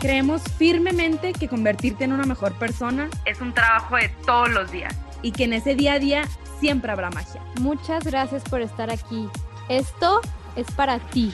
Creemos firmemente que convertirte en una mejor persona es un trabajo de todos los días y que en ese día a día siempre habrá magia. Muchas gracias por estar aquí. Esto es para ti.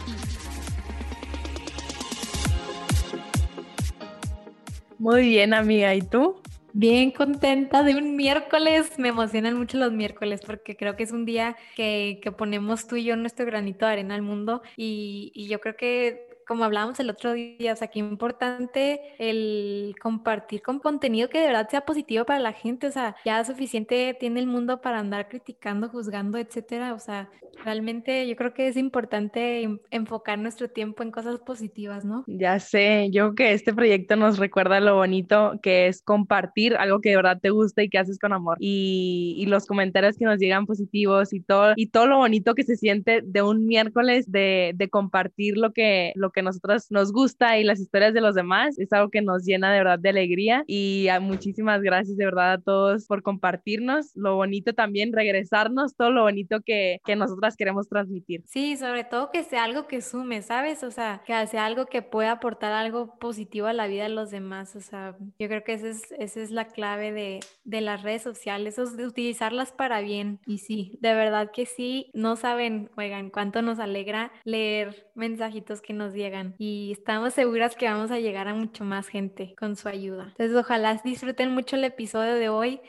Muy bien, amiga. ¿Y tú? Bien contenta de un miércoles. Me emocionan mucho los miércoles porque creo que es un día que, que ponemos tú y yo nuestro granito de arena al mundo y, y yo creo que como hablábamos el otro día, o sea, qué importante el compartir con contenido que de verdad sea positivo para la gente, o sea, ya suficiente tiene el mundo para andar criticando, juzgando, etcétera, o sea, realmente yo creo que es importante enfocar nuestro tiempo en cosas positivas, ¿no? Ya sé, yo creo que este proyecto nos recuerda lo bonito que es compartir algo que de verdad te gusta y que haces con amor y, y los comentarios que nos llegan positivos y todo y todo lo bonito que se siente de un miércoles de, de compartir lo que lo que nosotros nos gusta y las historias de los demás es algo que nos llena de verdad de alegría y a muchísimas gracias de verdad a todos por compartirnos, lo bonito también regresarnos, todo lo bonito que, que nosotras queremos transmitir. Sí, sobre todo que sea algo que sume, ¿sabes? O sea, que sea algo que pueda aportar algo positivo a la vida de los demás, o sea, yo creo que esa es, esa es la clave de, de las redes sociales, es de utilizarlas para bien y sí, de verdad que sí, no saben, oigan, cuánto nos alegra leer mensajitos que nos llegan y estamos seguras que vamos a llegar a mucho más gente con su ayuda. Entonces, ojalá disfruten mucho el episodio de hoy.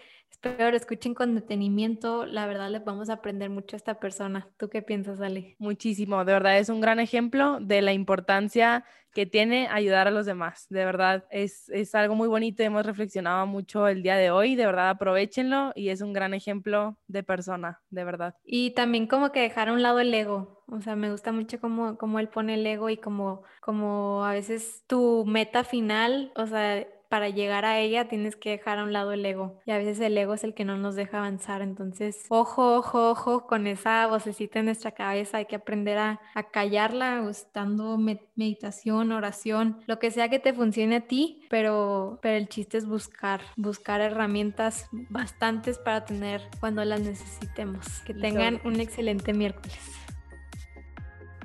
Espero lo escuchen con detenimiento. La verdad, les vamos a aprender mucho a esta persona. ¿Tú qué piensas, Ale? Muchísimo. De verdad, es un gran ejemplo de la importancia que tiene ayudar a los demás. De verdad, es, es algo muy bonito y hemos reflexionado mucho el día de hoy. De verdad, aprovechenlo y es un gran ejemplo de persona, de verdad. Y también como que dejar a un lado el ego. O sea, me gusta mucho cómo, cómo él pone el ego y como, como a veces tu meta final, o sea, para llegar a ella tienes que dejar a un lado el ego. Y a veces el ego es el que no nos deja avanzar. Entonces, ojo, ojo, ojo con esa vocecita en nuestra cabeza. Hay que aprender a, a callarla usando meditación, oración, lo que sea que te funcione a ti. Pero, pero el chiste es buscar, buscar herramientas bastantes para tener cuando las necesitemos. Que tengan un excelente miércoles.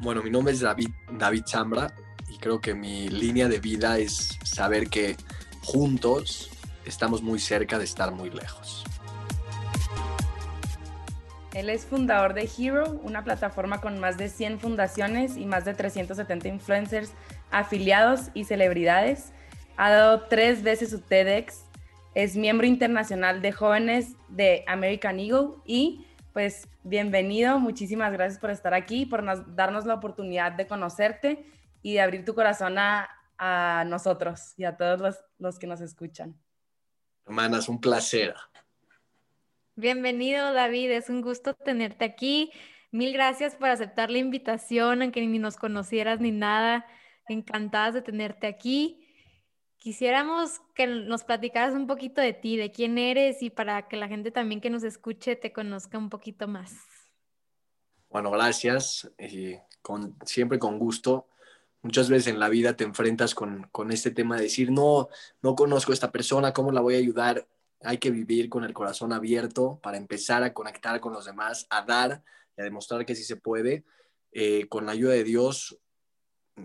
Bueno, mi nombre es David, David Chambra y creo que mi línea de vida es saber que juntos estamos muy cerca de estar muy lejos. Él es fundador de Hero, una plataforma con más de 100 fundaciones y más de 370 influencers afiliados y celebridades. Ha dado tres veces su TEDx, es miembro internacional de jóvenes de American Eagle y pues bienvenido, muchísimas gracias por estar aquí, por darnos la oportunidad de conocerte y de abrir tu corazón a, a nosotros y a todos los, los que nos escuchan. Hermanas, un placer. Bienvenido, David. Es un gusto tenerte aquí. Mil gracias por aceptar la invitación, aunque ni nos conocieras ni nada. Encantadas de tenerte aquí. Quisiéramos que nos platicaras un poquito de ti, de quién eres y para que la gente también que nos escuche te conozca un poquito más. Bueno, gracias. Y con, siempre con gusto muchas veces en la vida te enfrentas con, con, este tema de decir, no, no conozco a esta persona, ¿cómo la voy a ayudar? Hay que vivir con el corazón abierto para empezar a conectar con los demás, a dar y a demostrar que sí se puede. Eh, con la ayuda de Dios,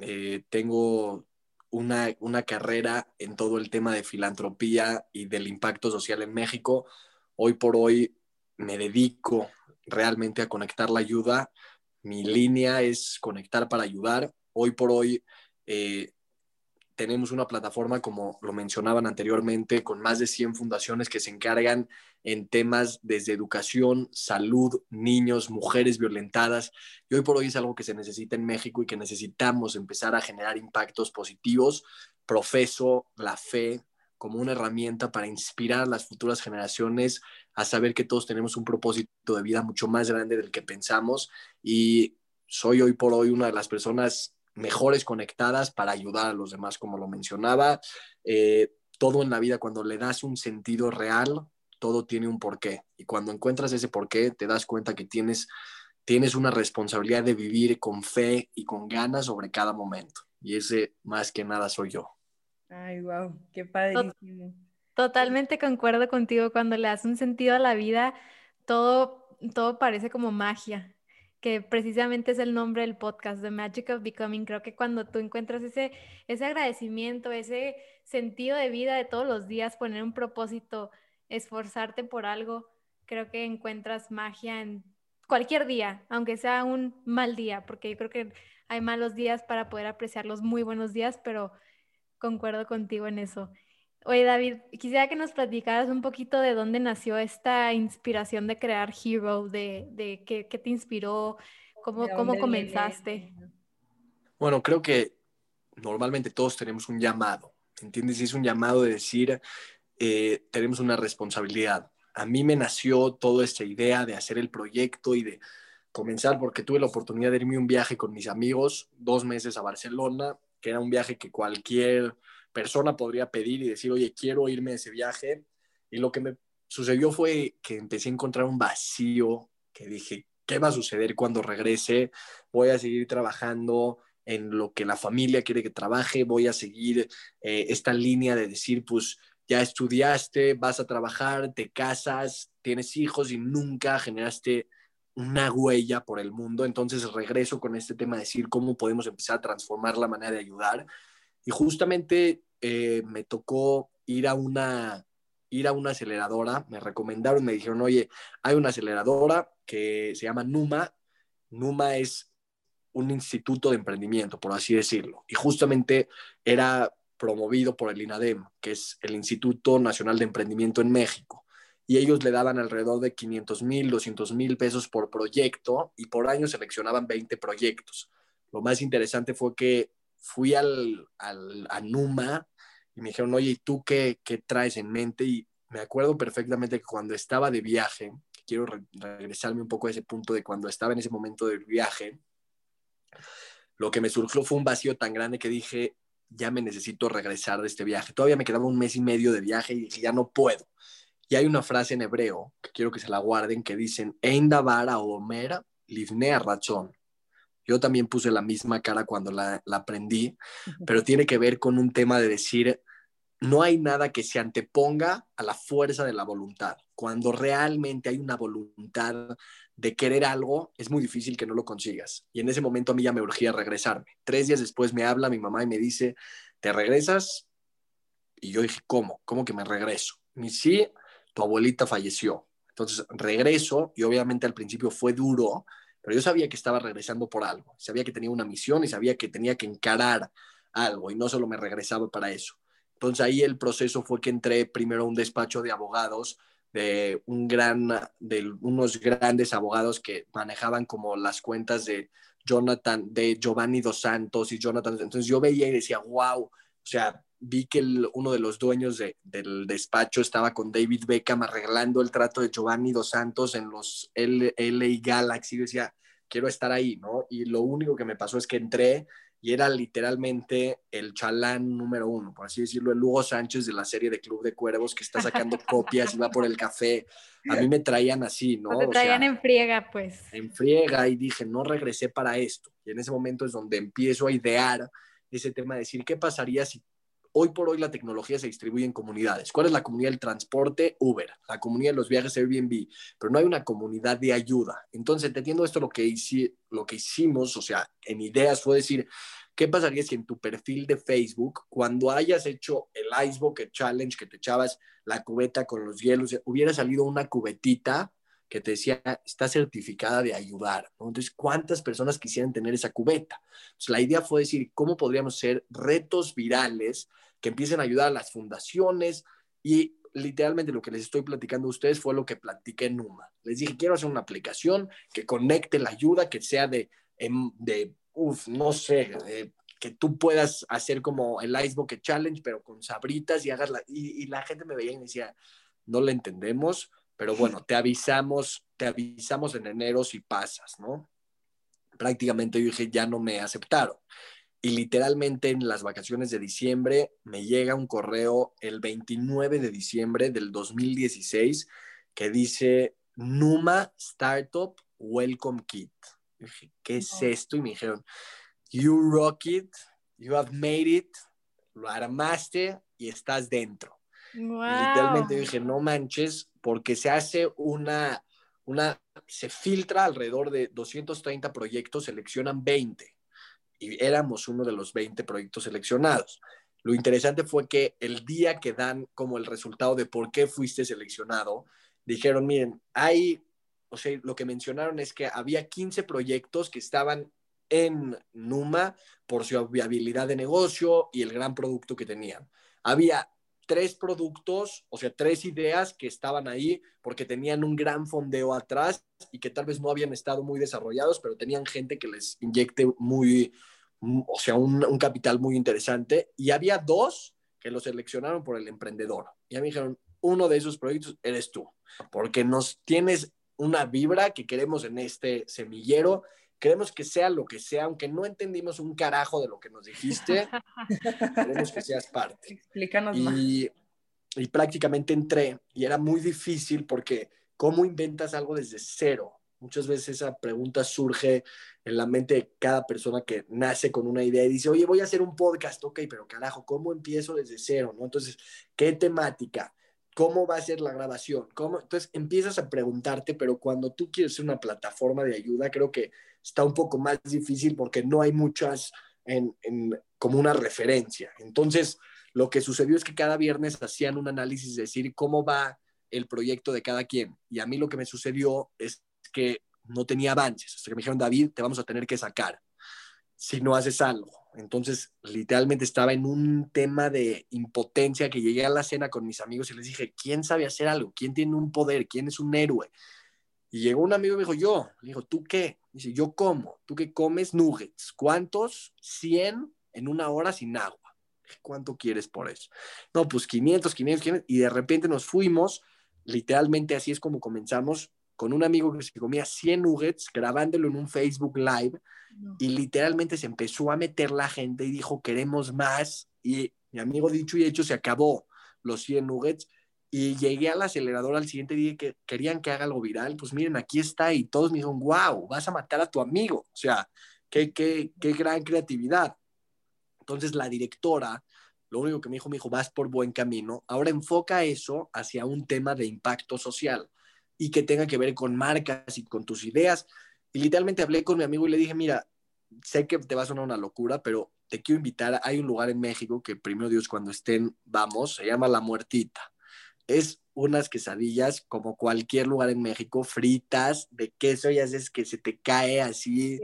eh, tengo una, una carrera en todo el tema de filantropía y del impacto social en México. Hoy por hoy me dedico realmente a conectar la ayuda. Mi línea es conectar para ayudar hoy por hoy eh, tenemos una plataforma, como lo mencionaban anteriormente, con más de 100 fundaciones que se encargan en temas desde educación, salud, niños, mujeres violentadas. Y hoy por hoy es algo que se necesita en México y que necesitamos empezar a generar impactos positivos. Profeso la fe como una herramienta para inspirar a las futuras generaciones a saber que todos tenemos un propósito de vida mucho más grande del que pensamos. Y soy hoy por hoy una de las personas mejores conectadas para ayudar a los demás, como lo mencionaba. Eh, todo en la vida, cuando le das un sentido real, todo tiene un porqué. Y cuando encuentras ese porqué, te das cuenta que tienes, tienes una responsabilidad de vivir con fe y con ganas sobre cada momento. Y ese más que nada soy yo. Ay, wow, qué padrísimo. Totalmente concuerdo contigo. Cuando le das un sentido a la vida, todo, todo parece como magia que precisamente es el nombre del podcast, The Magic of Becoming. Creo que cuando tú encuentras ese, ese agradecimiento, ese sentido de vida de todos los días, poner un propósito, esforzarte por algo, creo que encuentras magia en cualquier día, aunque sea un mal día, porque yo creo que hay malos días para poder apreciar los muy buenos días, pero concuerdo contigo en eso. Oye, David, quisiera que nos platicaras un poquito de dónde nació esta inspiración de crear Hero, de, de qué, te inspiró, cómo, cómo comenzaste. Bueno, creo que normalmente todos tenemos un llamado, ¿entiendes? Y es un llamado de decir, eh, tenemos una responsabilidad. A mí me nació toda esta idea de hacer el proyecto y de comenzar porque tuve la oportunidad de irme un viaje con mis amigos, dos meses a Barcelona, que era un viaje que cualquier persona podría pedir y decir, oye, quiero irme a ese viaje. Y lo que me sucedió fue que empecé a encontrar un vacío que dije, ¿qué va a suceder cuando regrese? Voy a seguir trabajando en lo que la familia quiere que trabaje, voy a seguir eh, esta línea de decir, pues ya estudiaste, vas a trabajar, te casas, tienes hijos y nunca generaste una huella por el mundo. Entonces regreso con este tema de decir cómo podemos empezar a transformar la manera de ayudar. Y justamente eh, me tocó ir a una ir a una aceleradora, me recomendaron, me dijeron, oye, hay una aceleradora que se llama NUMA. NUMA es un instituto de emprendimiento, por así decirlo. Y justamente era promovido por el INADEM, que es el Instituto Nacional de Emprendimiento en México. Y ellos le daban alrededor de 500 mil, 200 mil pesos por proyecto y por año seleccionaban 20 proyectos. Lo más interesante fue que fui al, al, a Numa y me dijeron, oye, ¿y tú qué, qué, traes en mente? Y me acuerdo perfectamente que cuando estaba de viaje, quiero regresarme un poco a ese punto de cuando estaba en ese momento del viaje, lo que me surgió fue un vacío tan grande que dije, ya me necesito regresar de este viaje. Todavía me quedaba un mes y medio de viaje y dije, ya no puedo. Y hay una frase en hebreo que quiero que se la guarden que dicen, Eindavara o Omer, livnea razón yo también puse la misma cara cuando la, aprendí, pero tiene que ver con un tema de decir, no hay nada que se anteponga a la fuerza de la voluntad. Cuando realmente hay una voluntad de querer algo, es muy difícil que no lo consigas. Y en ese momento a mí ya me urgía regresarme. Tres días después me habla mi mamá y me dice, ¿te regresas? Y yo dije, ¿cómo? ¿Cómo que me regreso? Y sí, tu abuelita falleció. Entonces regreso y obviamente al principio fue duro, pero yo sabía que estaba regresando por algo, sabía que tenía una misión y sabía que tenía que encarar algo y no solo me regresaba para eso. Entonces ahí el proceso fue que entré primero a un despacho de abogados de un gran de unos grandes abogados que manejaban como las cuentas de Jonathan de Giovanni dos Santos y Jonathan entonces yo veía y decía wow o sea vi que uno de los dueños del despacho estaba con David Beckham arreglando el trato de Giovanni Dos Santos en los LA Galaxy. Y decía, quiero estar ahí, ¿no? Y lo único que me pasó es que entré y era literalmente el chalán número uno, por así decirlo, el Hugo Sánchez de la serie de Club de Cuervos que está sacando copias y va por el café. A mí me traían así, ¿no? Te traían en friega, pues. En friega y dije, no regresé para esto. Y en ese momento es donde empiezo a idear ese tema de decir, ¿qué pasaría si Hoy por hoy la tecnología se distribuye en comunidades. ¿Cuál es la comunidad del transporte? Uber. La comunidad de los viajes Airbnb. Pero no hay una comunidad de ayuda. Entonces, entendiendo esto, lo que, lo que hicimos, o sea, en ideas fue decir, ¿qué pasaría si en tu perfil de Facebook, cuando hayas hecho el Ice Bucket Challenge, que te echabas la cubeta con los hielos, hubiera salido una cubetita que te decía, está certificada de ayudar. Entonces, ¿cuántas personas quisieran tener esa cubeta? la idea fue decir, ¿cómo podríamos hacer retos virales que empiecen a ayudar a las fundaciones y literalmente lo que les estoy platicando a ustedes fue lo que platiqué en Numa. Les dije, quiero hacer una aplicación que conecte la ayuda, que sea de, em, de uff, no sé, que tú puedas hacer como el Ice Bucket Challenge, pero con sabritas y hagas la... Y, y la gente me veía y me decía, no le entendemos, pero bueno, te avisamos, te avisamos en enero si pasas, ¿no? Prácticamente yo dije, ya no me aceptaron. y literalmente en las vacaciones de diciembre me llega un correo el 29 de diciembre del 2016 que dice Numa Startup Welcome Kit. dije, ¿qué es esto? Y me dijeron, You rock it, you have made it, lo armaste y estás dentro. Literalmente dije, no manches, porque se hace una, una, se filtra alrededor de 230 proyectos, seleccionan 20 y éramos uno de los 20 proyectos seleccionados. Lo interesante fue que el día que dan como el resultado de por qué fuiste seleccionado, dijeron, miren, hay, o sea, lo que mencionaron es que había 15 proyectos que estaban en Numa por su viabilidad de negocio y el gran producto que tenían. Había tres productos, o sea, tres ideas que estaban ahí porque tenían un gran fondeo atrás y que tal vez no habían estado muy desarrollados, pero tenían gente que les inyecte muy, o sea, un, capital muy interesante. Y había dos que lo seleccionaron por el emprendedor. Y a mí dijeron, uno de esos proyectos eres tú, porque nos tienes una vibra que queremos en este semillero Queremos que sea lo que sea, aunque no entendimos un carajo de lo que nos dijiste, queremos que seas parte. Explícanos y, más. Y prácticamente entré y era muy difícil porque ¿cómo inventas algo desde cero? Muchas veces esa pregunta surge en la mente de cada persona que nace con una idea y dice, oye, voy a hacer un podcast, ok, pero carajo, ¿cómo empiezo desde cero? ¿no? Entonces, ¿qué temática? ¿Cómo va a ser la grabación? ¿Cómo? Entonces empiezas a preguntarte, pero cuando tú quieres ser una plataforma de ayuda, creo que está un poco más difícil porque no hay muchas como una referencia. Entonces, lo que sucedió es que cada viernes hacían un análisis de decir cómo va el proyecto de cada quien. Y a mí lo que me sucedió es que no tenía avances. Hasta que me dijeron, David, te vamos a tener que sacar si no haces algo. Entonces, literalmente estaba en un tema de impotencia que llegué a la cena con mis amigos y les dije, ¿quién sabe hacer algo? ¿Quién tiene un poder? ¿Quién es un héroe? Y llegó un amigo y me dijo, yo. Le dijo, ¿tú qué? Dice, yo como. ¿Tú qué comes? Nuggets. ¿Cuántos? 100 en una hora sin agua. ¿Cuánto quieres por eso? No, pues 500, 500, 500. Y de repente nos fuimos. Literalmente así es como comenzamos con un amigo que se comía 100 nuggets, grabándolo en un Facebook Live. Y literalmente se empezó a meter la gente y dijo, queremos más. Y mi amigo dicho y hecho se acabó los 100 nuggets y llegué al acelerador al siguiente día que querían que haga algo viral, pues miren, aquí está y todos me dijeron, wow, vas a matar a tu amigo. O sea, qué, qué, qué gran creatividad. Entonces la directora, lo único que me dijo, me dijo, vas por buen camino. Ahora enfoca eso hacia un tema de impacto social y que tenga que ver con marcas y con tus ideas. Y literalmente hablé con mi amigo y le dije, mira, sé que te va a sonar una locura, pero te quiero invitar. Hay un lugar en México que primero Dios cuando estén, vamos, se llama La Muertita es unas quesadillas como cualquier lugar en México, fritas de queso y haces que se te cae así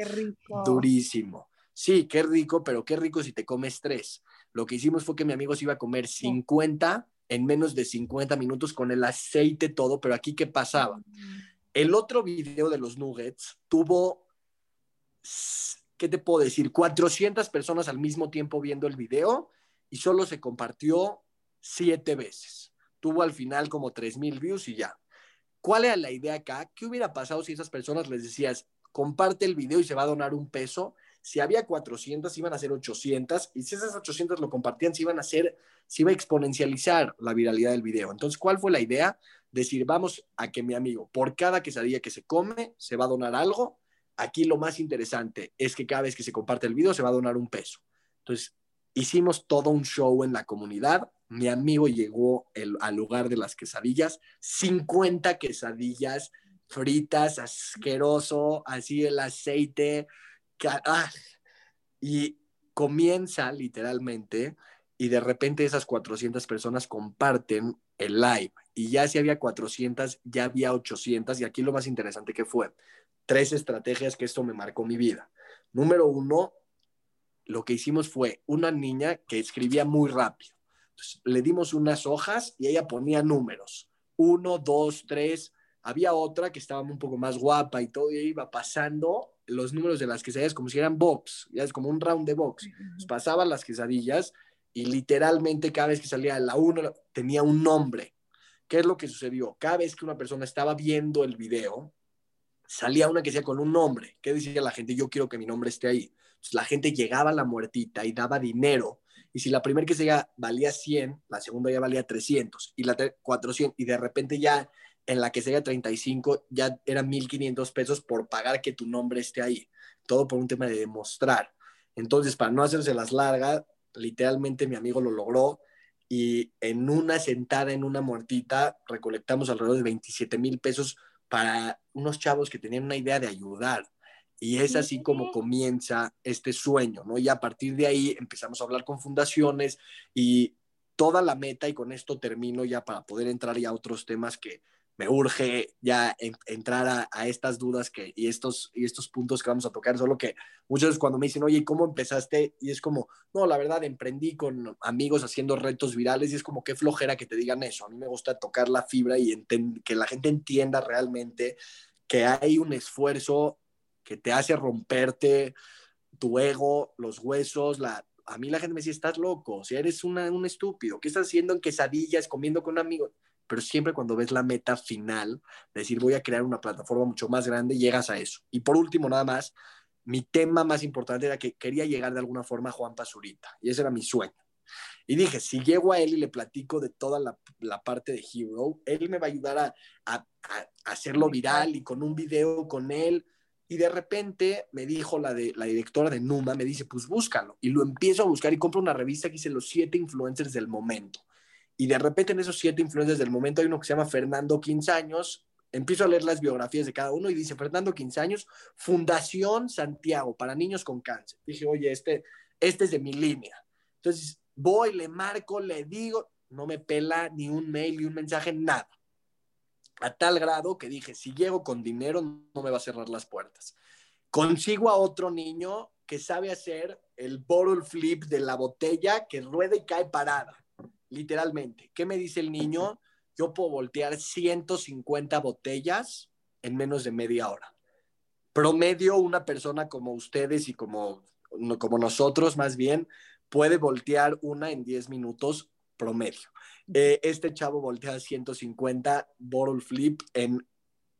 durísimo. Sí, qué rico, pero qué rico si te comes tres. Lo que hicimos fue que mi amigo se iba a comer 50 en menos de 50 minutos con el aceite todo, pero aquí qué pasaba. Mm. El otro video de los nuggets tuvo, ¿qué te puedo decir? 400 personas al mismo tiempo viendo el video y solo se compartió siete veces tuvo al final como 3.000 views y ya. ¿Cuál era la idea acá? ¿Qué hubiera pasado si esas personas les decías, comparte el video y se va a donar un peso? Si había 400, iban a ser 800, y si esas 800 lo compartían, se iban a hacer, se iba a exponencializar la viralidad del video. Entonces, ¿cuál fue la idea? Decir, vamos a que mi amigo, por cada quesadilla que se come, se va a donar algo. Aquí lo más interesante es que cada vez que se comparte el video, se va a donar un peso. Entonces, hicimos todo un show en la comunidad mi amigo llegó al lugar de las quesadillas, 50 quesadillas fritas, asqueroso, así el aceite, ah, y comienza literalmente y de repente esas 400 personas comparten el live y ya si había 400, ya había 800 y aquí lo más interesante que fue, tres estrategias que esto me marcó mi vida. Número uno, lo que hicimos fue una niña que escribía muy rápido le dimos unas hojas y ella ponía números. Uno, dos, tres. Había otra que estaba un poco más guapa y todo, y iba pasando los números de las quesadillas como si eran box, ya es como un round de box. pasaba las quesadillas y literalmente cada vez que salía la uno tenía un nombre. ¿Qué es lo que sucedió? Cada vez que una persona estaba viendo el video, salía una que con un nombre. ¿Qué decía la gente? Yo quiero que mi nombre esté ahí. la gente llegaba a la muertita y daba dinero. Y si la primera que se valía 100, la segunda ya valía 300 y la 400 y de repente ya en la que sería 35 ya eran 1500 pesos por pagar que tu nombre esté ahí. Todo por un tema de demostrar. Entonces, para no hacerse las largas, literalmente mi amigo lo logró y en una sentada, en una muertita, recolectamos alrededor de 27 mil pesos para unos chavos que tenían una idea de ayudar. Y es así como comienza este sueño, ¿no? Y a partir de ahí empezamos a hablar con fundaciones y toda la meta, y con esto termino ya para poder entrar ya a otros temas que me urge ya entrar a, estas dudas que, y, estos, y estos puntos que vamos a tocar, solo que muchas veces cuando me dicen, oye, ¿cómo empezaste? Y es como, no, la verdad, emprendí con amigos haciendo retos virales y es como qué flojera que te digan eso. A mí me gusta tocar la fibra y que la gente entienda realmente que hay un esfuerzo que te hace romperte tu ego, los huesos, la, a mí la gente me dice, estás loco, si eres una, un estúpido, ¿qué estás haciendo en quesadillas, comiendo con un amigo? pero siempre cuando ves la meta final, decir voy a crear una plataforma mucho más grande, llegas a eso. Y por último, nada más, mi tema más importante era que quería llegar de alguna forma a Juan Pazurita, y ese era mi sueño. Y dije, si llego a él y le platico de toda la, parte de Hero, él me va a ayudar a, hacerlo viral y con un video con él. Y de repente me dijo la, de, la directora de Numa, me dice, pues búscalo. Y lo empiezo a buscar y compro una revista que dice los siete influencers del momento. Y de repente en esos siete influencers del momento hay uno que se llama Fernando 15 años. Empiezo a leer las biografías de cada uno y dice Fernando 15 años, Fundación Santiago para niños con cáncer. Dije, oye, este, este es de mi línea. Entonces voy, le marco, le digo, no me pela ni un mail ni un mensaje, nada. A tal grado que dije, si llego con dinero, no me va a cerrar las puertas. Consigo a otro niño que sabe hacer el bottle flip de la botella que rueda y cae parada literalmente. ¿Qué me dice el niño? Yo puedo voltear 150 botellas en menos de media hora. Promedio, una persona como ustedes y como, como nosotros más bien, puede voltear una en 10 minutos promedio. Eh, este chavo voltea 150 bottle flip en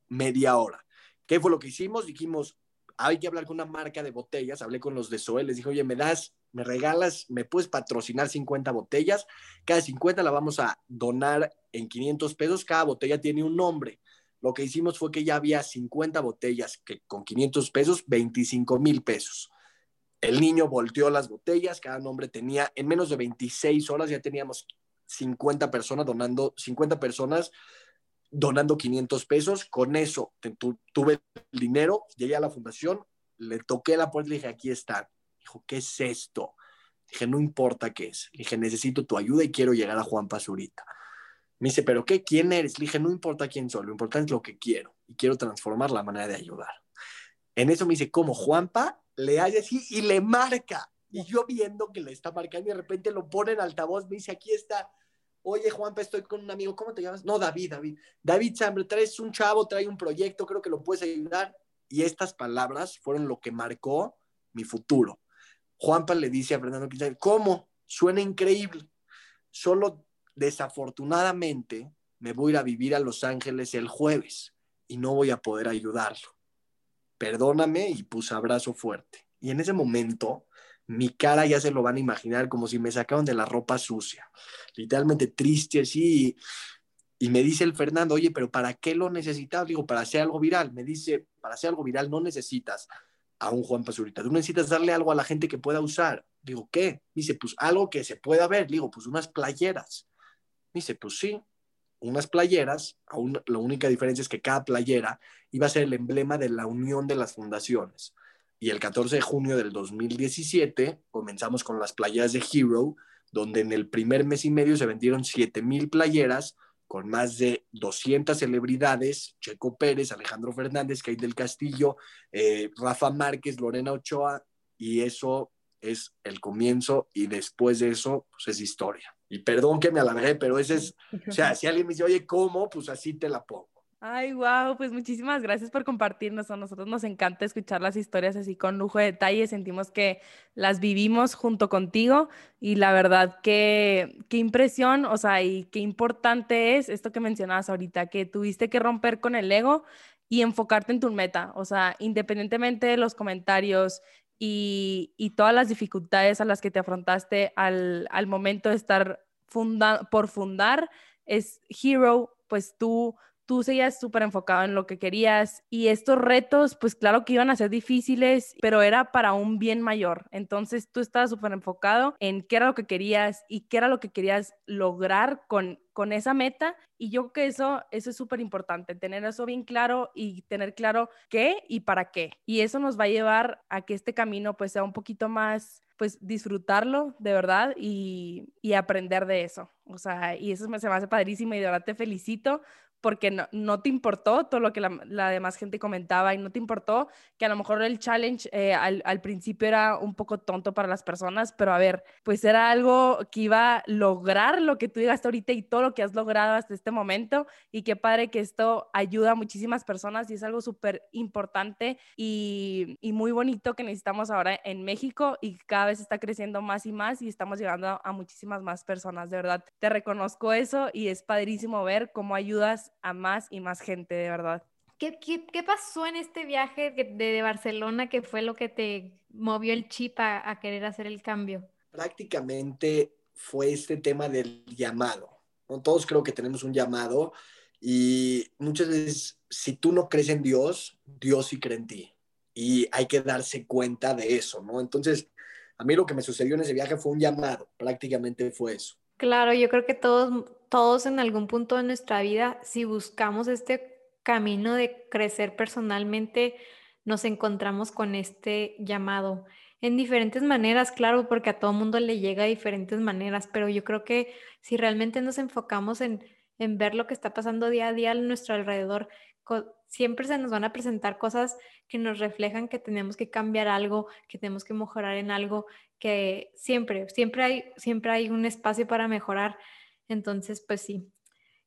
media hora. ¿Qué fue lo que hicimos? Dijimos, hay que hablar con una marca de botellas. Hablé con los de Soel, les dije, oye, me das me regalas, me puedes patrocinar 50 botellas, cada 50 la vamos a donar en 500 pesos, cada botella tiene un nombre. Lo que hicimos fue que ya había 50 botellas que con 500 pesos, 25 mil pesos. El niño volteó las botellas, cada nombre tenía, en menos de 26 horas ya teníamos 50 personas donando, 50 personas donando 500 pesos. Con eso tuve el dinero, llegué a la fundación, le toqué la puerta y le dije, aquí están Dijo, ¿qué es esto? Dije, no importa qué es. dije, necesito tu ayuda y quiero llegar a Juan Pazurita. Me dice, ¿pero qué? ¿Quién eres? Le dije, no importa quién soy, lo importante es lo que quiero y quiero transformar la manera de ayudar. En eso me dice, ¿cómo? Juanpa le hace así y le marca. Y yo viendo que le está marcando y de repente lo pone en altavoz, me dice, aquí está. Oye, Juanpa, estoy con un amigo, ¿cómo te llamas? No, David, David. David Sambre, traes un chavo, trae un proyecto, creo que lo puedes ayudar. Y estas palabras fueron lo que marcó mi futuro. Juanpa le dice a Fernando Quintana, ¿cómo? Suena increíble. Solo desafortunadamente me voy a ir a vivir a Los Ángeles el jueves y no voy a poder ayudarlo. Perdóname y puse abrazo fuerte. Y en ese momento mi cara ya se lo van a imaginar como si me sacaban de la ropa sucia, literalmente triste así. Y me dice el Fernando, oye, pero ¿para qué lo necesitas? Digo, para hacer algo viral. Me dice, para hacer algo viral no necesitas a un Juan Pazurita. Tú necesitas darle algo a la gente que pueda usar. Digo, ¿qué? Dice, pues algo que se pueda ver. Digo, pues unas playeras. Dice, pues sí, unas playeras. Aún, la única diferencia es que cada playera iba a ser el emblema de la unión de las fundaciones. Y el 14 de junio del 2017 comenzamos con las playeras de Hero, donde en el primer mes y medio se vendieron 7000 playeras con más de 200 celebridades, Checo Pérez, Alejandro Fernández, Kate del Castillo, eh, Rafa Márquez, Lorena Ochoa, y eso es el comienzo y después de eso, pues es historia. Y perdón que me alargué, pero ese es, o sea, si alguien me dice, oye, ¿cómo? Pues así te la pongo. Ay, wow, pues muchísimas gracias por compartirnos. A nosotros nos encanta escuchar las historias así con lujo de detalle. Sentimos que las vivimos junto contigo y la verdad que qué impresión, o sea, y qué importante es esto que mencionabas ahorita, que tuviste que romper con el ego y enfocarte en tu meta. O sea, independientemente de los comentarios y, todas las dificultades a las que te afrontaste al, momento de estar por fundar es Hero, pues tú tú seguías súper enfocado en lo que querías y estos retos, pues claro que iban a ser difíciles, pero era para un bien mayor. Entonces tú estabas súper enfocado en qué era lo que querías y qué era lo que querías lograr con, con esa meta. Y yo creo que eso, eso es súper importante, tener eso bien claro y tener claro qué y para qué. Y eso nos va a llevar a que este camino pues sea un poquito más pues disfrutarlo de verdad y, y, aprender de eso. O sea, y eso me, se me hace padrísimo y de verdad te felicito porque no, no, te importó todo lo que la, la, demás gente comentaba y no te importó que a lo mejor el challenge eh, al, al, principio era un poco tonto para las personas, pero a ver, pues era algo que iba a lograr lo que tú digas ahorita y todo lo que has logrado hasta este momento y qué padre que esto ayuda a muchísimas personas y es algo súper importante y, y, muy bonito que necesitamos ahora en México y cada vez está creciendo más y más y estamos llegando a muchísimas más personas, de verdad. Te reconozco eso y es padrísimo ver cómo ayudas a más y más gente, de verdad. ¿Qué, qué, qué pasó en este viaje de, de, Barcelona que fue lo que te movió el chip a, a querer hacer el cambio? Prácticamente fue este tema del llamado. ¿no? Todos creo que tenemos un llamado y muchas veces si tú no crees en Dios, Dios sí cree en ti. Y hay que darse cuenta de eso, ¿no? Entonces, a mí lo que me sucedió en ese viaje fue un llamado, prácticamente fue eso. Claro, yo creo que todos, todos en algún punto de nuestra vida, si buscamos este camino de crecer personalmente, nos encontramos con este llamado. En diferentes maneras, claro, porque a todo mundo le llega de diferentes maneras, pero yo creo que si realmente nos enfocamos en, en ver lo que está pasando día a día a nuestro alrededor, siempre se nos van a presentar cosas que nos reflejan que tenemos que cambiar algo, que tenemos que mejorar en algo, que siempre, siempre hay, siempre hay un espacio para mejorar. Entonces, pues sí.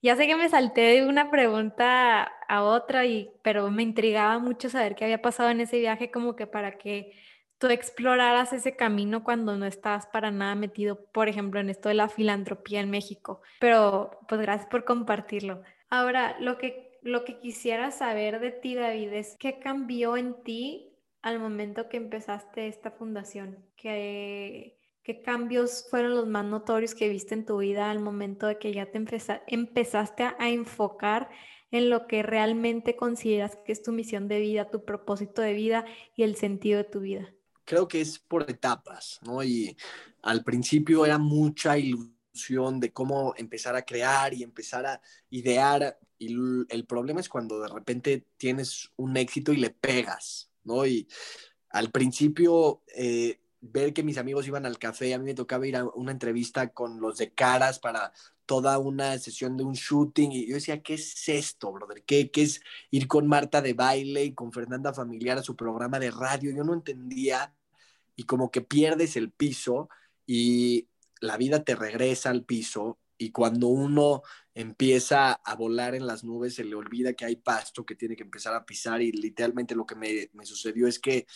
Ya sé que me salté de una pregunta a otra, y, pero me intrigaba mucho saber qué había pasado en ese viaje, como que para que tú exploraras ese camino cuando no estabas para nada metido, por ejemplo, en esto de la filantropía en México. Pero pues gracias por compartirlo. Ahora, lo que lo que quisiera saber de ti, David, es qué cambió en ti al momento que empezaste esta fundación. ¿Qué, qué cambios fueron los más notorios que viste en tu vida al momento de que ya te empezaste a, enfocar en lo que realmente consideras que es tu misión de vida, tu propósito de vida y el sentido de tu vida? Creo que es por etapas, ¿no? Y al principio era mucha ilusión de cómo empezar a crear y empezar a idear y el problema es cuando de repente tienes un éxito y le pegas, ¿no? Y al principio, eh, ver que mis amigos iban al café, a mí me tocaba ir a una entrevista con los de caras para toda una sesión de un shooting y yo decía, ¿qué es esto, brother? ¿Qué, ¿Qué, es ir con Marta de baile y con Fernanda Familiar a su programa de radio? Yo no entendía y como que pierdes el piso y la vida te regresa al piso y cuando uno empieza a volar en las nubes se le olvida que hay pasto que tiene que empezar a pisar y literalmente lo que me, me sucedió es que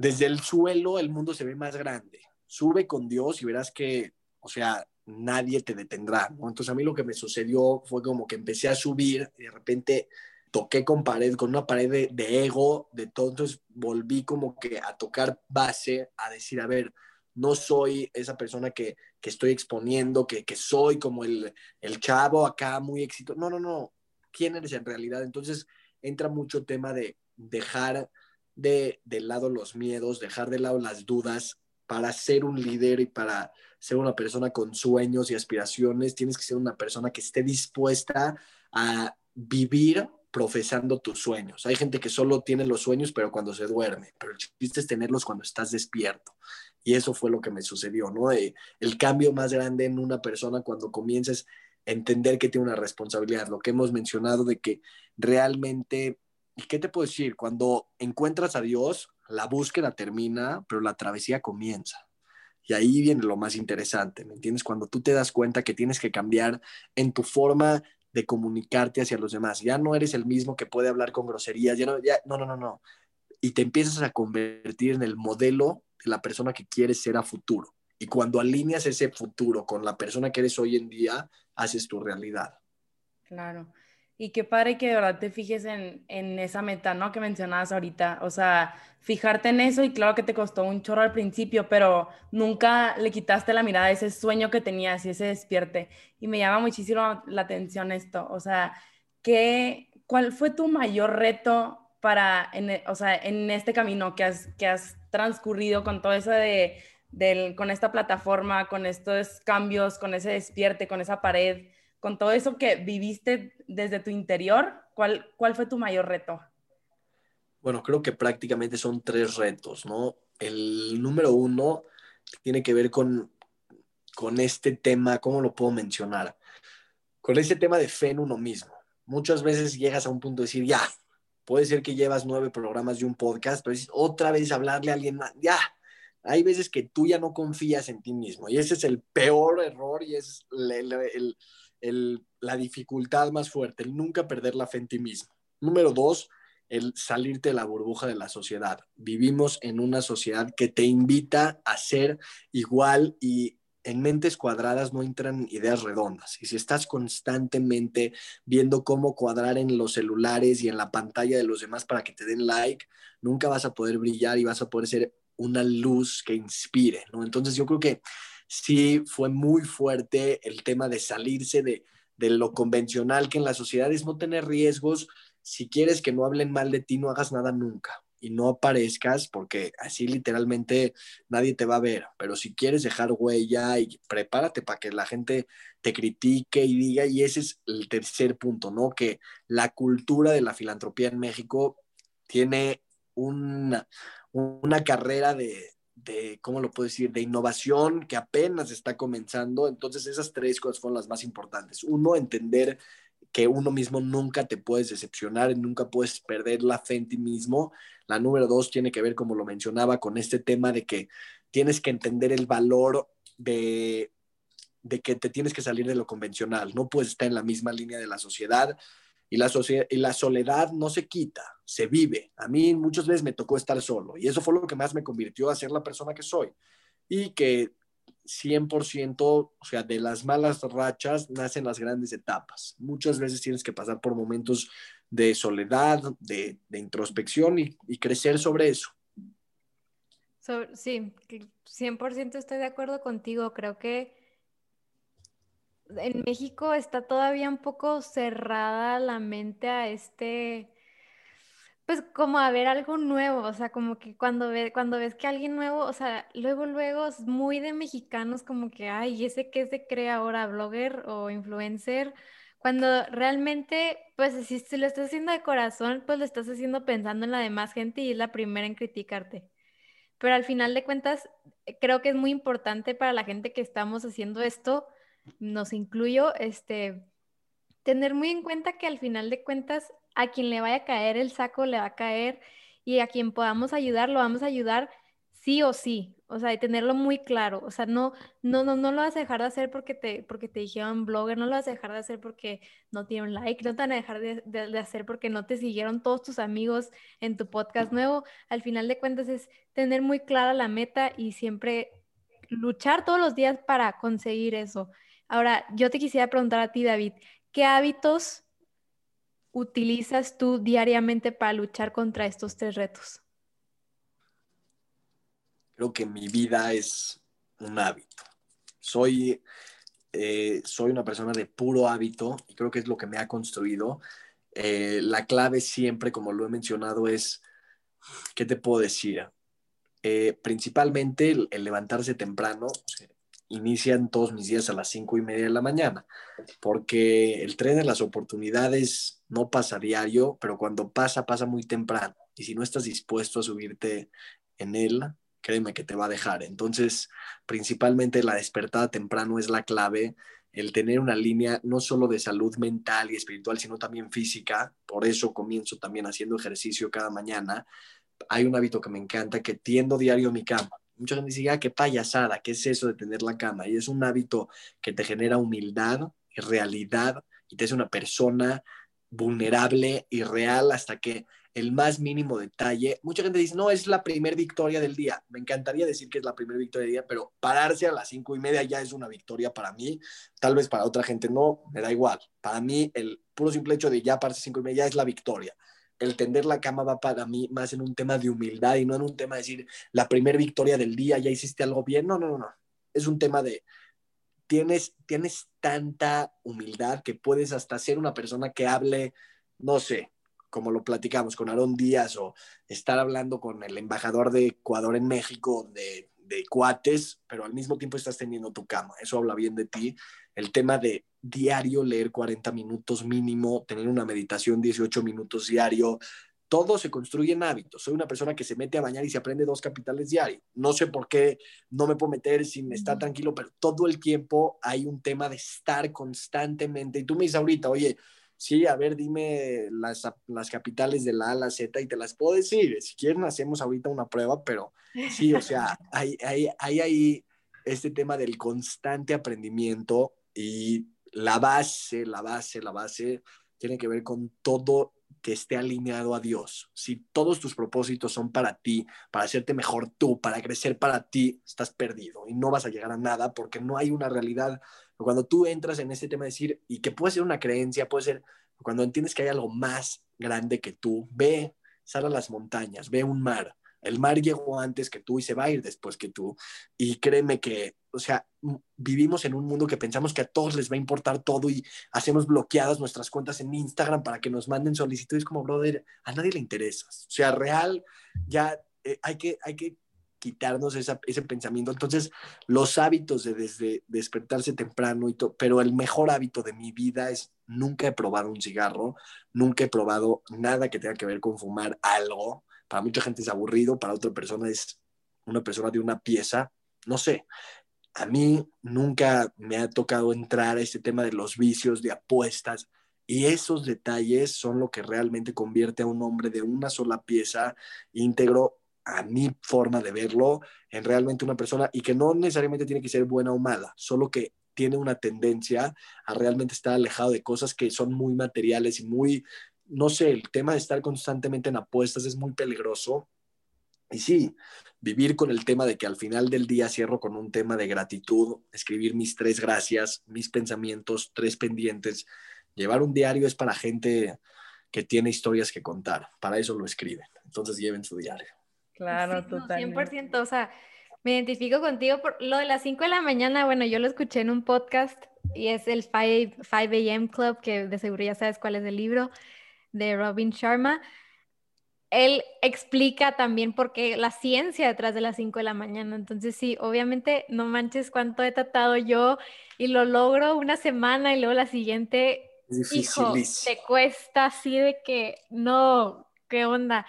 desde el suelo el mundo se ve más grande. Sube con Dios y verás que, o sea, nadie te detendrá, ¿no? Entonces a mí lo que me sucedió fue como que empecé a subir y de repente toqué con pared, con una pared de, ego, de todo, entonces volví como que a tocar base, a decir, a ver, no soy esa persona que, estoy exponiendo, que, soy como el, el, chavo acá muy éxito. No, no, no. ¿Quién eres en realidad? Entonces entra mucho tema de dejar de, de lado los miedos, dejar de lado las dudas para ser un líder y para ser una persona con sueños y aspiraciones, tienes que ser una persona que esté dispuesta a vivir profesando tus sueños. Hay gente que solo tiene los sueños, pero cuando se duerme, pero el chiste es tenerlos cuando estás despierto. Y eso fue lo que me sucedió, ¿no? Eh, el cambio más grande en una persona cuando comienzas a entender que tiene una responsabilidad, lo que hemos mencionado de que realmente, ¿y qué te puedo decir? Cuando encuentras a Dios, la búsqueda termina, pero la travesía comienza. Y ahí viene lo más interesante, ¿me entiendes? Cuando tú te das cuenta que tienes que cambiar en tu forma de comunicarte hacia los demás. Ya no eres el mismo que puede hablar con groserías, ya no, ya, no, no, no, no. Y te empiezas a convertir en el modelo de la persona que quieres ser a futuro. Y cuando alineas ese futuro con la persona que eres hoy en día, haces tu realidad. Claro. Y qué padre que de verdad te fijes en, en, esa meta, ¿no? Que mencionabas ahorita. O sea, fijarte en eso y claro que te costó un chorro al principio, pero nunca le quitaste la mirada a ese sueño que tenías y ese despierte. Y me llama muchísimo la atención esto. O sea, ¿qué, ¿cuál fue tu mayor reto para, en, e, o sea, en este camino que has, que has transcurrido con todo eso de, del, con esta plataforma, con estos cambios, con ese despierte, con esa pared? Con todo eso que viviste desde tu interior, ¿cuál, cuál fue tu mayor reto? Bueno, creo que prácticamente son tres retos, ¿no? El número uno tiene que ver con, con este tema, ¿cómo lo puedo mencionar? Con ese tema de fe en uno mismo. Muchas veces llegas a un punto de decir, ya, puede ser que llevas nueve programas de un podcast, pero es otra vez hablarle a alguien ya. Hay veces que tú ya no confías en ti mismo y ese es el peor error y es el la dificultad más fuerte, el nunca perder la fe en ti mismo. Número dos, el salirte de la burbuja de la sociedad. Vivimos en una sociedad que te invita a ser igual y en mentes cuadradas no entran ideas redondas. Y si estás constantemente viendo cómo cuadrar en los celulares y en la pantalla de los demás para que te den like, nunca vas a poder brillar y vas a poder ser una luz que inspire, ¿no? Entonces yo creo que sí fue muy fuerte el tema de salirse de, lo convencional que en la sociedad es no tener riesgos. Si quieres que no hablen mal de ti, no hagas nada nunca y no aparezcas porque así literalmente nadie te va a ver. Pero si quieres dejar huella y prepárate para que la gente te critique y diga, y ese es el tercer punto, ¿no? Que la cultura de la filantropía en México tiene una, una carrera de, de, ¿cómo lo puedo decir?, de innovación que apenas está comenzando. Entonces, esas tres cosas fueron las más importantes. Uno, entender que uno mismo nunca te puedes decepcionar, nunca puedes perder la fe en ti mismo. La número dos tiene que ver, como lo mencionaba, con este tema de que tienes que entender el valor de, de que te tienes que salir de lo convencional. No puedes estar en la misma línea de la sociedad y la, y la soledad no se quita, se vive. A mí muchas veces me tocó estar solo y eso fue lo que más me convirtió a ser la persona que soy. Y que 100%, o sea, de las malas rachas nacen las grandes etapas. Muchas veces tienes que pasar por momentos de soledad, de, introspección y, crecer sobre eso. sí, 100% estoy de acuerdo contigo. Creo que en México está todavía un poco cerrada la mente a este, pues como a ver algo nuevo, o sea, como que cuando, ve, cuando ves que alguien nuevo, o sea, luego, luego es muy de mexicanos como que, ay, ese que se cree ahora, blogger o influencer, cuando realmente, pues si, si lo estás haciendo de corazón, pues lo estás haciendo pensando en la demás gente y es la primera en criticarte. Pero al final de cuentas, creo que es muy importante para la gente que estamos haciendo esto, nos incluyo, este, tener muy en cuenta que al final de cuentas a quien le vaya a caer el saco le va a caer y a quien podamos ayudar lo vamos a ayudar sí o sí, o sea, y tenerlo muy claro, o sea, no, no, no, no lo vas a dejar de hacer porque te, porque te dijeron blogger, no lo vas a dejar de hacer porque no tienen like, no te van a dejar de, de hacer porque no te siguieron todos tus amigos en tu podcast nuevo, al final de cuentas es tener muy clara la meta y siempre luchar todos los días para conseguir eso. Ahora, yo te quisiera preguntar a ti, David, ¿qué hábitos utilizas tú diariamente para luchar contra estos tres retos? Creo que mi vida es un hábito. Soy, eh, soy una persona de puro hábito y creo que es lo que me ha construido. Eh, la clave siempre, como lo he mencionado, es, ¿qué te puedo decir? Eh, principalmente el, levantarse temprano inician todos mis días a las cinco y media de la mañana, porque el tren de las oportunidades no pasa diario, pero cuando pasa, pasa muy temprano. Y si no estás dispuesto a subirte en él, créeme que te va a dejar. Entonces, principalmente la despertada temprano es la clave, el tener una línea no solo de salud mental y espiritual, sino también física. Por eso comienzo también haciendo ejercicio cada mañana. Hay un hábito que me encanta, que tiendo diario mi cama mucha gente dice, ah, qué payasada, ¿qué es eso de tener la cama? Y es un hábito que te genera humildad y realidad y te hace una persona vulnerable y real hasta que el más mínimo detalle. Mucha gente dice, no, es la primera victoria del día. Me encantaría decir que es la primera victoria del día, pero pararse a las cinco y media ya es una victoria para mí. Tal vez para otra gente no, me da igual. Para mí, el puro simple hecho de ya pararse cinco y media es la victoria. El tender la cama va para mí más en un tema de humildad y no en un tema de decir, la primera victoria del día, ya hiciste algo bien. No, no, no. Es un tema de, tienes, tienes tanta humildad que puedes hasta ser una persona que hable, no sé, como lo platicamos con Aarón Díaz o estar hablando con el embajador de Ecuador en México de, de cuates, pero al mismo tiempo estás teniendo tu cama. Eso habla bien de ti. El tema de diario leer 40 minutos mínimo, tener una meditación 18 minutos diario, todo se construye en hábitos. Soy una persona que se mete a bañar y se aprende dos capitales diarios. No sé por qué no me puedo meter sin estar tranquilo, pero todo el tiempo hay un tema de estar constantemente. Y tú me dices ahorita, oye, sí, a ver, dime las, las capitales de la A a la Z y te las puedo decir. Si quieren, hacemos ahorita una prueba, pero sí, o sea, hay, hay, hay ahí este tema del constante aprendimiento y la base, la base, la base tiene que ver con todo que esté alineado a Dios. Si todos tus propósitos son para ti, para hacerte mejor tú, para crecer para ti, estás perdido y no vas a llegar a nada porque no hay una realidad cuando tú entras en ese tema de decir, y que puede ser una creencia, puede ser, cuando entiendes que hay algo más grande que tú, ve, sal a las montañas, ve un mar. El mar llegó antes que tú y se va a ir después que tú. Y créeme que, o sea, vivimos en un mundo que pensamos que a todos les va a importar todo y hacemos bloqueadas nuestras cuentas en Instagram para que nos manden solicitudes como, brother, a nadie le interesa. O sea, real, ya eh, hay, que, hay que quitarnos ese pensamiento. Entonces, los hábitos de desde despertarse temprano y todo, pero el mejor hábito de mi vida es nunca he probado un cigarro, nunca he probado nada que tenga que ver con fumar algo. Para mucha gente es aburrido, para otra persona es una persona de una pieza, no sé. A mí nunca me ha tocado entrar a este tema de los vicios, de apuestas, y esos detalles son lo que realmente convierte a un hombre de una sola pieza íntegro a mi forma de verlo, en realmente una persona y que no necesariamente tiene que ser buena o mala, solo que tiene una tendencia a realmente estar alejado de cosas que son muy materiales y muy, no sé, el tema de estar constantemente en apuestas es muy peligroso. Y sí, vivir con el tema de que al final del día cierro con un tema de gratitud, escribir mis tres gracias, mis pensamientos, tres pendientes. Llevar un diario es para gente que tiene historias que contar, para eso lo escriben. Entonces lleven su diario. Claro, totalmente. 100%, o sea, me identifico contigo por lo de las 5 de la mañana, bueno, yo lo escuché en un podcast y es el 5, 5 a.m. Club, que de seguro ya sabes cuál es el libro, de Robin Sharma. Él explica también por qué la ciencia detrás de las 5 de la mañana. Entonces, sí, obviamente, no manches cuánto he tratado yo y lo logro una semana y luego la siguiente, hijo, te cuesta así de que, no, ¿qué onda?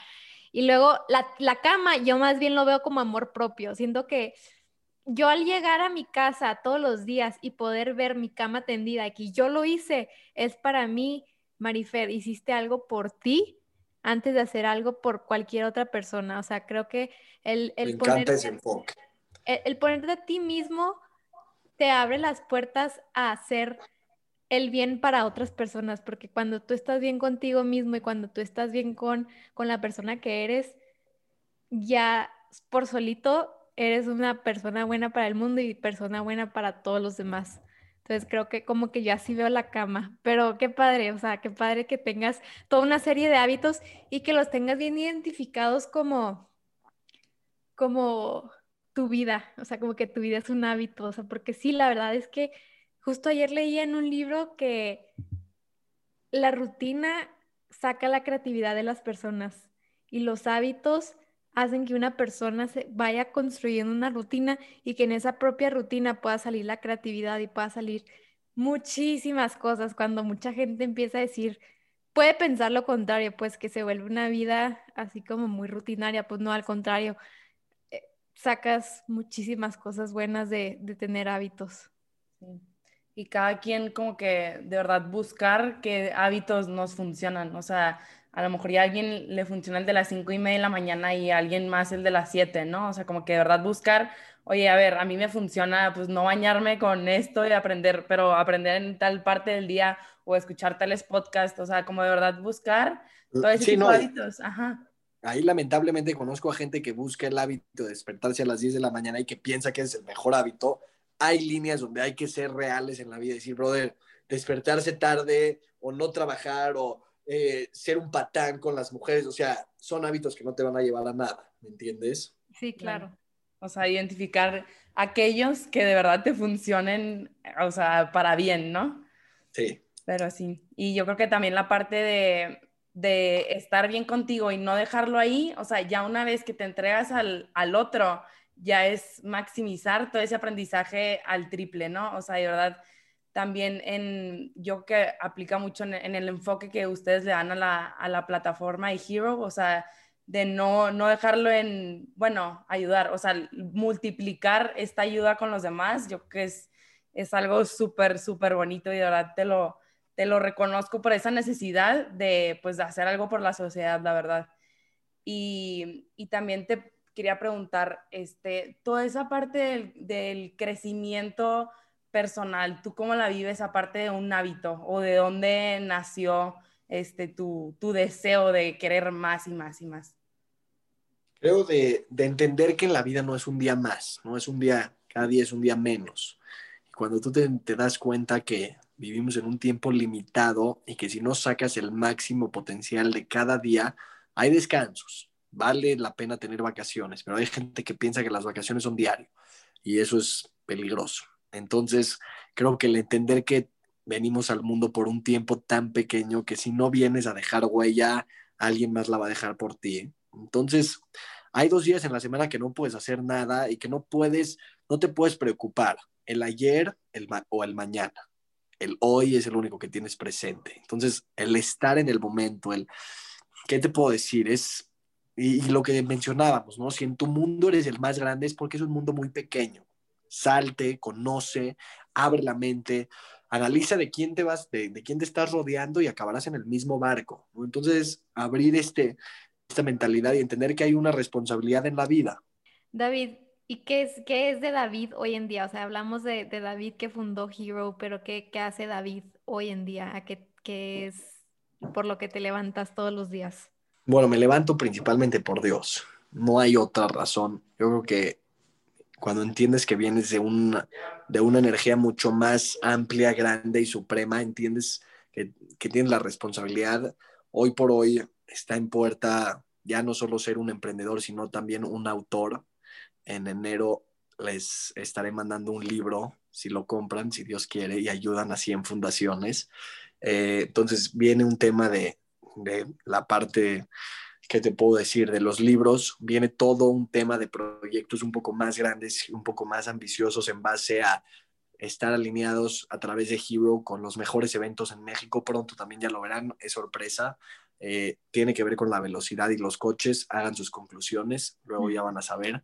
Y luego la, cama, yo más bien lo veo como amor propio. Siento que yo al llegar a mi casa todos los días y poder ver mi cama tendida, que yo lo hice, es para mí, Marifer, hiciste algo por ti antes de hacer algo por cualquier otra persona. O sea, creo que el, el, ponerte, el, el ponerte a ti mismo te abre las puertas a hacer el bien para otras personas, porque cuando tú estás bien contigo mismo y cuando tú estás bien con, con la persona que eres, ya por solito eres una persona buena para el mundo y persona buena para todos los demás. Entonces creo que como que ya sí veo la cama, pero qué padre, o sea, qué padre que tengas toda una serie de hábitos y que los tengas bien identificados como, como tu vida, o sea, como que tu vida es un hábito, o sea, porque sí, la verdad es que Justo ayer leía en un libro que la rutina saca la creatividad de las personas y los hábitos hacen que una persona se vaya construyendo una rutina y que en esa propia rutina pueda salir la creatividad y pueda salir muchísimas cosas cuando mucha gente empieza a decir, puede pensar lo contrario, pues que se vuelve una vida así como muy rutinaria, pues no, al contrario, eh, sacas muchísimas cosas buenas de, de tener hábitos. Sí y cada quien como que de verdad buscar qué hábitos nos funcionan. O sea, a lo mejor ya a alguien le funciona el de las cinco y media de la mañana y a alguien más el de las siete, ¿no? O sea, como que de verdad buscar oye, a ver, a mí me funciona pues no bañarme con esto y aprender, pero aprender en tal parte del día o escuchar tales podcasts, o sea, como de verdad buscar todo ese tipo de hábitos. Ajá. Ahí lamentablemente conozco a gente que busca el hábito de despertarse a las 10 de la mañana y que piensa que es el mejor hábito. Hay líneas donde hay que ser reales en la vida, decir, brother, despertarse tarde o no trabajar o eh, ser un patán con las mujeres, o sea, son hábitos que no te van a llevar a nada, ¿me entiendes? Sí, claro. O sea, identificar aquellos que de verdad te funcionen, o sea, para bien, ¿no? Sí. Pero sí. Y yo creo que también la parte de, de estar bien contigo y no dejarlo ahí, o sea, ya una vez que te entregas al, al otro, ya es maximizar todo ese aprendizaje al triple, ¿no? O sea, de verdad, también en, yo que aplica mucho en, el enfoque que ustedes le dan a la, a la plataforma y Hero, o sea, de no, no dejarlo en, bueno, ayudar, o sea, multiplicar esta ayuda con los demás, yo que es, es algo súper, súper bonito y de verdad te lo, te lo reconozco por esa necesidad de, pues, de hacer algo por la sociedad, la verdad. Y, y también te quería preguntar, este, toda esa parte del, crecimiento personal, ¿tú cómo la vives aparte de un hábito o de dónde nació este, tu, tu deseo de querer más y más y más? Creo de, de, entender que la vida no es un día más, no es un día, cada día es un día menos. Y cuando tú te, te das cuenta que vivimos en un tiempo limitado y que si no sacas el máximo potencial de cada día, hay descansos. Vale la pena tener vacaciones, pero hay gente que piensa que las vacaciones son diario y eso es peligroso. Entonces, creo que el entender que venimos al mundo por un tiempo tan pequeño que si no vienes a dejar huella, alguien más la va a dejar por ti. Entonces, hay dos días en la semana que no puedes hacer nada y que no puedes, no te puedes preocupar. El ayer el o el mañana. El hoy es el único que tienes presente. Entonces, el estar en el momento, el, ¿qué te puedo decir? Es, y, lo que mencionábamos, ¿no? Si en tu mundo eres el más grande es porque es un mundo muy pequeño salte, conoce, abre la mente, analiza de quién te vas, de, quién te estás rodeando y acabarás en el mismo barco. Entonces, abrir este, esta mentalidad y entender que hay una responsabilidad en la vida. David, ¿y qué es, qué es de David hoy en día? O sea, hablamos de, David que fundó Hero, pero ¿qué, ¿qué, hace David hoy en día? ¿Qué, ¿Qué es por lo que te levantas todos los días? Bueno, me levanto principalmente por Dios. No hay otra razón. Yo creo que cuando entiendes que vienes de una, de una energía mucho más amplia, grande y suprema, entiendes que, tienes la responsabilidad, hoy por hoy está en puerta ya no solo ser un emprendedor, sino también un autor. En enero les estaré mandando un libro, si lo compran, si Dios quiere, y ayudan así en fundaciones. Eh, entonces viene un tema de, de la parte ¿qué te puedo decir? De los libros viene todo un tema de proyectos un poco más grandes, un poco más ambiciosos en base a estar alineados a través de Hero con los mejores eventos en México. Pronto también ya lo verán, es sorpresa. Eh, tiene que ver con la velocidad y los coches. Hagan sus conclusiones, luego ya van a saber.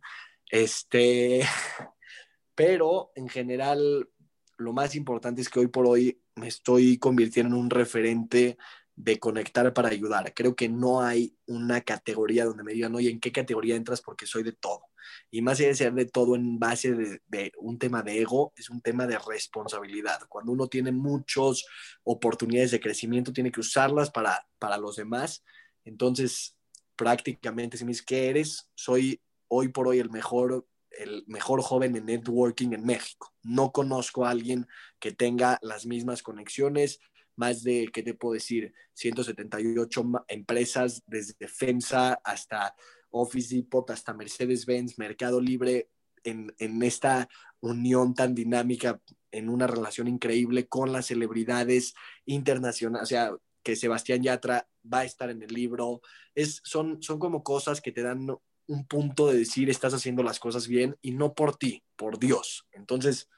Este, pero en general, lo más importante es que hoy por hoy me estoy convirtiendo en un referente de conectar para ayudar. Creo que no hay una categoría donde me digan, oye, ¿en qué categoría entras? Porque soy de todo. Y más allá de ser de todo en base de, un tema de ego, es un tema de responsabilidad. Cuando uno tiene muchas oportunidades de crecimiento, tiene que usarlas para, para los demás. Entonces, prácticamente, si me dices, ¿qué eres? Soy hoy por hoy el mejor el mejor joven en networking en México. No conozco a alguien que tenga las mismas conexiones, más de, ¿qué te puedo decir? 178 empresas, desde Defensa hasta Office Depot, hasta Mercedes-Benz, Mercado Libre, en, en esta unión tan dinámica, en una relación increíble con las celebridades internacionales, o sea, que Sebastián Yatra va a estar en el libro. Es, son, son como cosas que te dan un punto de decir estás haciendo las cosas bien y no por ti, por Dios. Entonces,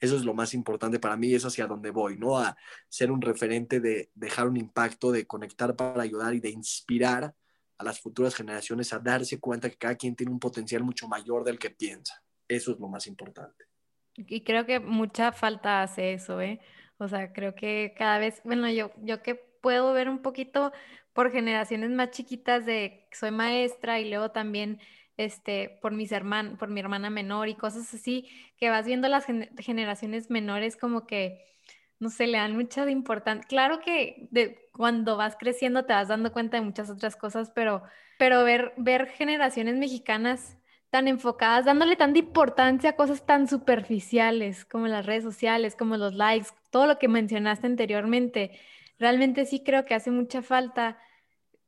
eso es lo más importante para mí, es hacia donde voy, ¿no? A ser un referente de dejar un impacto, de conectar para ayudar y de inspirar a las futuras generaciones a darse cuenta que cada quien tiene un potencial mucho mayor del que piensa. Eso es lo más importante. Y creo que mucha falta hace eso, ¿eh? O sea, creo que cada vez, bueno, yo, yo que puedo ver un poquito por generaciones más chiquitas de soy maestra y luego también este, por mis hermanos, por mi hermana menor y cosas así, que vas viendo las generaciones menores como que, no sé, le dan mucha importancia. Claro que de, cuando vas creciendo te vas dando cuenta de muchas otras cosas, pero, pero ver, ver generaciones mexicanas tan enfocadas, dándole tanta importancia a cosas tan superficiales como las redes sociales, como los likes, todo lo que mencionaste anteriormente, realmente sí creo que hace mucha falta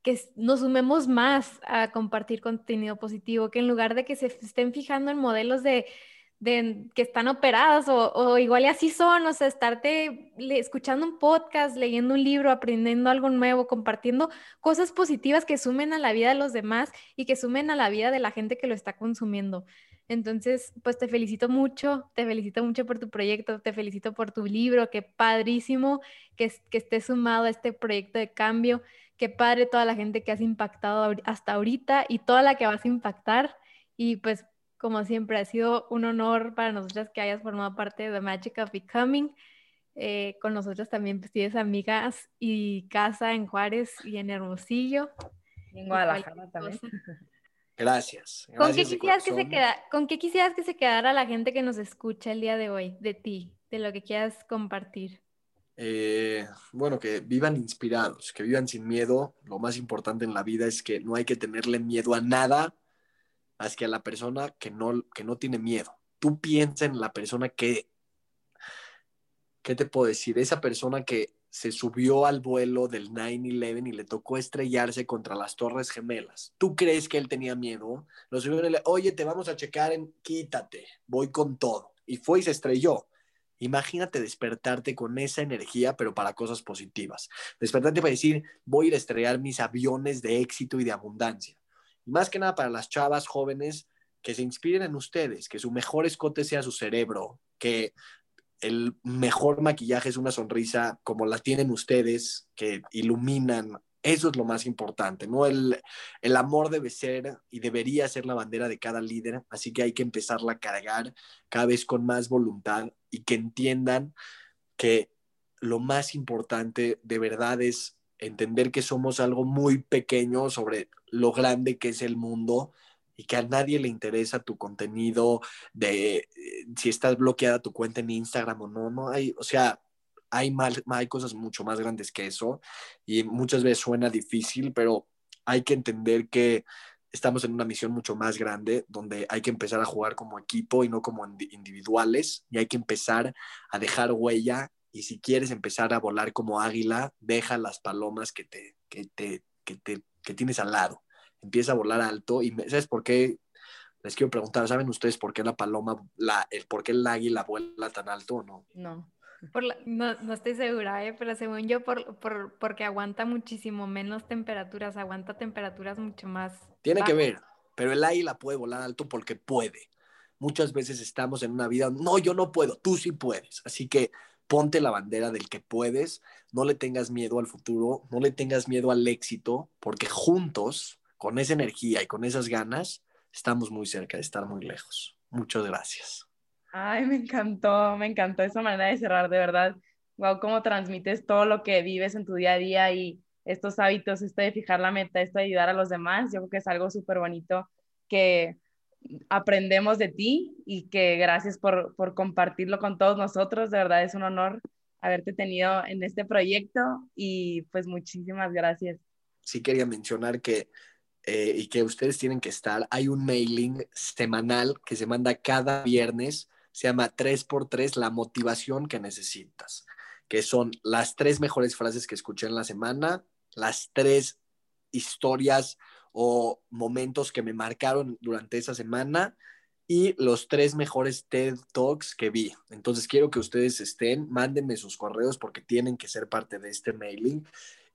que nos sumemos más a compartir contenido positivo, que en lugar de que se estén fijando en modelos de, que están operados o, igual y así son, o sea, estarte escuchando un podcast, leyendo un libro, aprendiendo algo nuevo, compartiendo cosas positivas que sumen a la vida de los demás y que sumen a la vida de la gente que lo está consumiendo. Entonces, pues te felicito mucho, te felicito mucho por tu proyecto, te felicito por tu libro, qué padrísimo que, que estés sumado a este proyecto de cambio qué padre toda la gente que has impactado hasta ahorita y toda la que vas a impactar. Y pues, como siempre, ha sido un honor para nosotras que hayas formado parte de The Magic of Becoming. Eh, con nosotros también pues, tienes amigas y casa en Juárez y en Hermosillo. en Guadalajara también. Gracias. ¿Con, qué quisieras que se queda, ¿Con qué quisieras que se quedara la gente que nos escucha el día de hoy, de ti, de lo que quieras compartir? Eh, bueno, que vivan inspirados, que vivan sin miedo. Lo más importante en la vida es que no hay que tenerle miedo a nada más que a la persona que no, que no tiene miedo. Tú piensa en la persona que, ¿qué te puedo decir? Esa persona que se subió al vuelo del 9-11 y le tocó estrellarse contra las Torres Gemelas. ¿Tú crees que él tenía miedo? Lo subió le, oye, te vamos a checar en, quítate, voy con todo. Y fue y se estrelló. Imagínate despertarte con esa energía, pero para cosas positivas. Despertarte para decir, voy a estrellar mis aviones de éxito y de abundancia. Y más que nada para las chavas jóvenes que se inspiren en ustedes, que su mejor escote sea su cerebro, que el mejor maquillaje es una sonrisa como la tienen ustedes, que iluminan eso es lo más importante, ¿no? El, el, amor debe ser y debería ser la bandera de cada líder, así que hay que empezarla a cargar cada vez con más voluntad y que entiendan que lo más importante de verdad es entender que somos algo muy pequeño sobre lo grande que es el mundo y que a nadie le interesa tu contenido de eh, si estás bloqueada tu cuenta en Instagram o no, no hay, o sea, hay, hay cosas mucho más grandes que eso y muchas veces suena difícil, pero hay que entender que estamos en una misión mucho más grande donde hay que empezar a jugar como equipo y no como individuales y hay que empezar a dejar huella y si quieres empezar a volar como águila, deja las palomas que te, que te, que te que tienes al lado. Empieza a volar alto y ¿sabes por qué? Les quiero preguntar, ¿saben ustedes por qué la paloma, la, el, por qué el águila vuela tan alto o no? No no, no, estoy segura, ¿eh? pero según yo, por, por, porque aguanta muchísimo menos temperaturas, aguanta temperaturas mucho más. Tiene que ver, pero el águila puede volar alto porque puede. Muchas veces estamos en una vida, no, yo no puedo, tú sí puedes. Así que ponte la bandera del que puedes, no le tengas miedo al futuro, no le tengas miedo al éxito, porque juntos, con esa energía y con esas ganas, estamos muy cerca de estar muy lejos. Muchas gracias. Ay, me encantó, me encantó esa manera de cerrar, de verdad. Wow, cómo transmites todo lo que vives en tu día a día y estos hábitos, esto de fijar la meta, esto de ayudar a los demás, yo creo que es algo súper bonito que aprendemos de ti y que gracias por, por compartirlo con todos nosotros. De verdad es un honor haberte tenido en este proyecto y pues muchísimas gracias. Sí quería mencionar que eh, y que ustedes tienen que estar, hay un mailing semanal que se manda cada viernes se llama 3x3 la motivación que necesitas, que son las tres mejores frases que escuché en la semana, las tres historias o momentos que me marcaron durante esa semana y los tres mejores TED Talks que vi. Entonces quiero que ustedes estén, mándenme sus correos porque tienen que ser parte de este mailing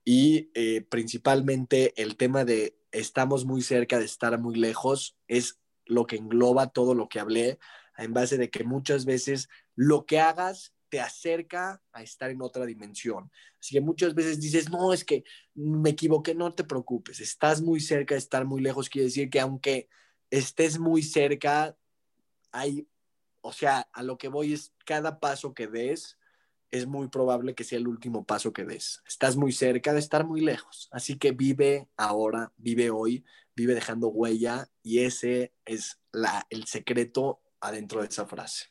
y eh, principalmente el tema de estamos muy cerca de estar muy lejos es lo que engloba todo lo que hablé en base de que muchas veces lo que hagas te acerca a estar en otra dimensión. Así que muchas veces dices, no, es que me equivoqué, no te preocupes, estás muy cerca de estar muy lejos, quiere decir que aunque estés muy cerca, hay, o sea, a lo que voy es cada paso que des es muy probable que sea el último paso que des. Estás muy cerca de estar muy lejos. Así que vive ahora, vive hoy, vive dejando huella y ese es la, el secreto adentro de esa frase.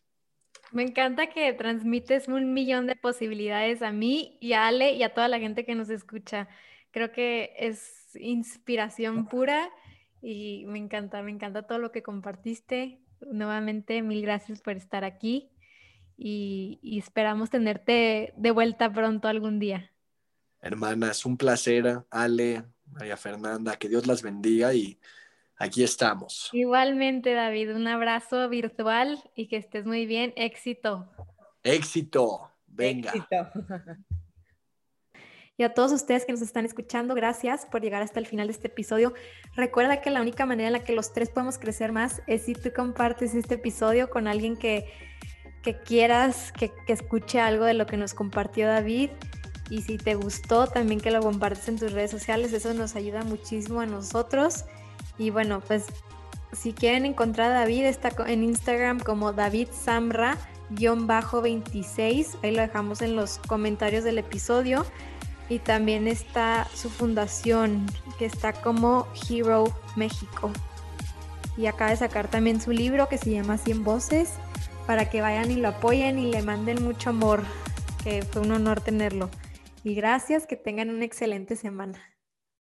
Me encanta que transmites un millón de posibilidades a mí y a Ale y a toda la gente que nos escucha. Creo que es inspiración pura y me encanta, me encanta todo lo que compartiste. Nuevamente, mil gracias por estar aquí y, esperamos tenerte de vuelta pronto algún día. Hermanas, un placer, Ale, María Fernanda, que Dios las bendiga y aquí estamos. Igualmente, David, un abrazo virtual y que estés muy bien. Éxito. Éxito. Venga. Éxito. Y a todos ustedes que nos están escuchando, gracias por llegar hasta el final de este episodio. Recuerda que la única manera en la que los tres podemos crecer más es si tú compartes este episodio con alguien que, quieras que, que escuche algo de lo que nos compartió David. Y si te gustó, también que lo compartes en tus redes sociales. Eso nos ayuda muchísimo a nosotros. Y bueno, pues si quieren encontrar a David, está en Instagram como David Samra-26. Ahí lo dejamos en los comentarios del episodio y también está su fundación que está como Hero México. Y acaba de sacar también su libro que se llama 100 voces para que vayan y lo apoyen y le manden mucho amor, que fue un honor tenerlo. Y gracias, que tengan una excelente semana.